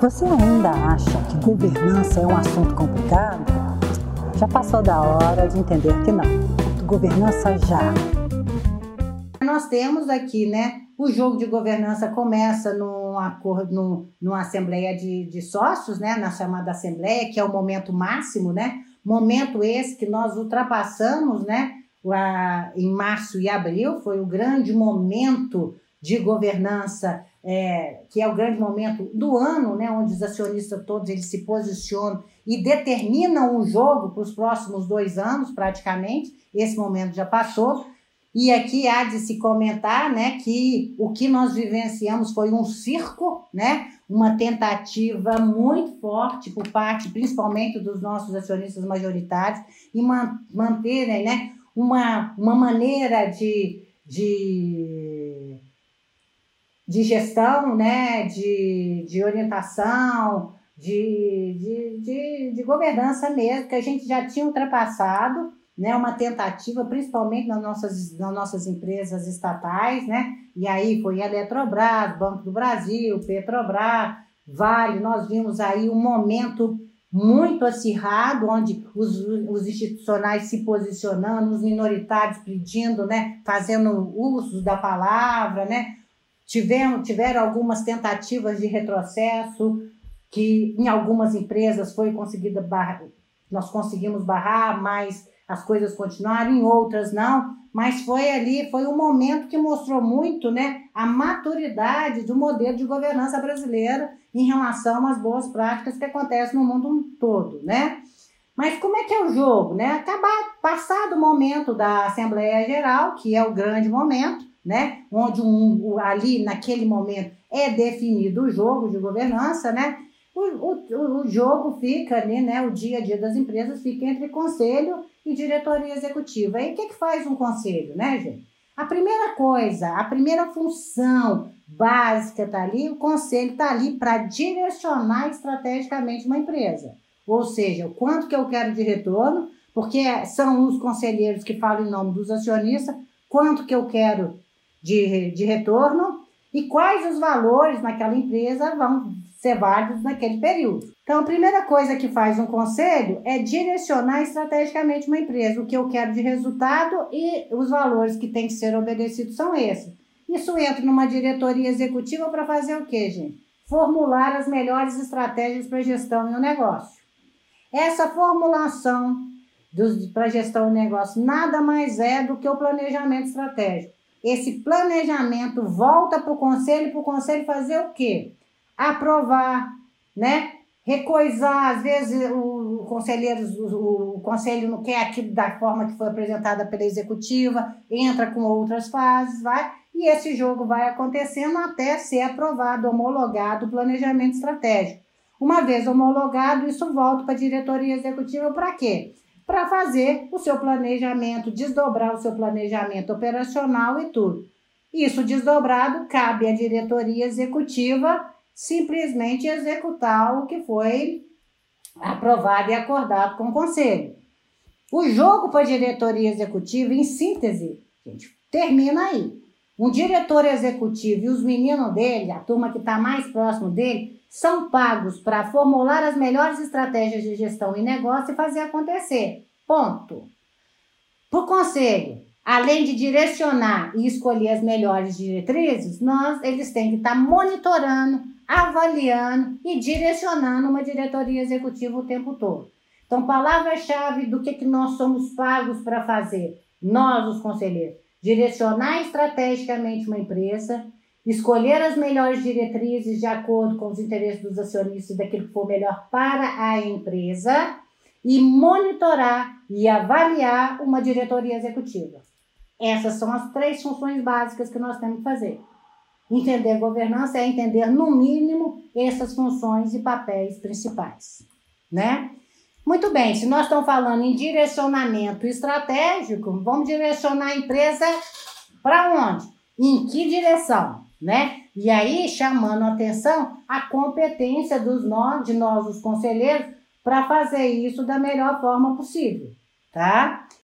Você ainda acha que governança é um assunto complicado? Já passou da hora de entender que não. Governança já. Nós temos aqui, né? O jogo de governança começa num acordo, num, numa assembleia de, de sócios, né? Na chamada assembleia, que é o momento máximo, né? Momento esse que nós ultrapassamos, né? em março e abril, foi o grande momento de governança, é, que é o grande momento do ano, né, onde os acionistas todos eles se posicionam e determinam o jogo para os próximos dois anos, praticamente. Esse momento já passou. E aqui há de se comentar né, que o que nós vivenciamos foi um circo, né, uma tentativa muito forte por parte, principalmente dos nossos acionistas majoritários, e man manterem né, uma, uma maneira de, de, de gestão, né, de, de orientação, de, de, de, de governança mesmo, que a gente já tinha ultrapassado, né, uma tentativa, principalmente nas nossas, nas nossas empresas estatais, né, e aí foi Eletrobras, Banco do Brasil, Petrobras, Vale, nós vimos aí um momento muito acirrado, onde os, os institucionais se posicionando, os minoritários pedindo, né, fazendo uso da palavra, né, tiveram, tiveram algumas tentativas de retrocesso, que em algumas empresas foi conseguida nós conseguimos barrar, mas as coisas continuaram, em outras não, mas foi ali, foi um momento que mostrou muito né, a maturidade do modelo de governança brasileira em relação às boas práticas que acontecem no mundo todo, né? Mas como é que é o jogo, né? Acabar, passado o momento da Assembleia Geral, que é o grande momento, né? Onde um, ali, naquele momento, é definido o jogo de governança, né? O, o, o jogo fica ali, né? O dia a dia das empresas fica entre conselho e diretoria executiva. E o que, que faz um conselho, né, gente? A primeira coisa, a primeira função básica está ali, o conselho está ali para direcionar estrategicamente uma empresa. Ou seja, o quanto que eu quero de retorno, porque são os conselheiros que falam em nome dos acionistas, quanto que eu quero de, de retorno e quais os valores naquela empresa vão ser válidos naquele período. Então, a primeira coisa que faz um conselho é direcionar estrategicamente uma empresa. O que eu quero de resultado e os valores que têm que ser obedecidos são esses. Isso entra numa diretoria executiva para fazer o quê, gente? Formular as melhores estratégias para gestão e o negócio. Essa formulação para gestão e negócio nada mais é do que o planejamento estratégico. Esse planejamento volta para o conselho, para o conselho fazer o quê? aprovar, né? Recoisar, às vezes o, conselheiro, o, o conselho não quer aquilo da forma que foi apresentada pela executiva, entra com outras fases, vai, e esse jogo vai acontecendo até ser aprovado, homologado o planejamento estratégico. Uma vez homologado, isso volta para a diretoria executiva para quê? Para fazer o seu planejamento, desdobrar o seu planejamento operacional e tudo. Isso desdobrado cabe à diretoria executiva simplesmente executar o que foi aprovado e acordado com o conselho. O jogo para a diretoria executiva, em síntese, gente, termina aí. Um diretor executivo e os meninos dele, a turma que está mais próximo dele, são pagos para formular as melhores estratégias de gestão e negócio e fazer acontecer. Ponto. O conselho, além de direcionar e escolher as melhores diretrizes, nós, eles têm que estar tá monitorando avaliando e direcionando uma diretoria executiva o tempo todo. Então, palavra-chave do que, que nós somos pagos para fazer, nós, os conselheiros, direcionar estrategicamente uma empresa, escolher as melhores diretrizes de acordo com os interesses dos acionistas daquilo que for melhor para a empresa e monitorar e avaliar uma diretoria executiva. Essas são as três funções básicas que nós temos que fazer. Entender governança é entender, no mínimo, essas funções e papéis principais, né? Muito bem, se nós estamos falando em direcionamento estratégico, vamos direcionar a empresa para onde? Em que direção, né? E aí, chamando a atenção a competência dos nós, de nós, os conselheiros, para fazer isso da melhor forma possível, tá?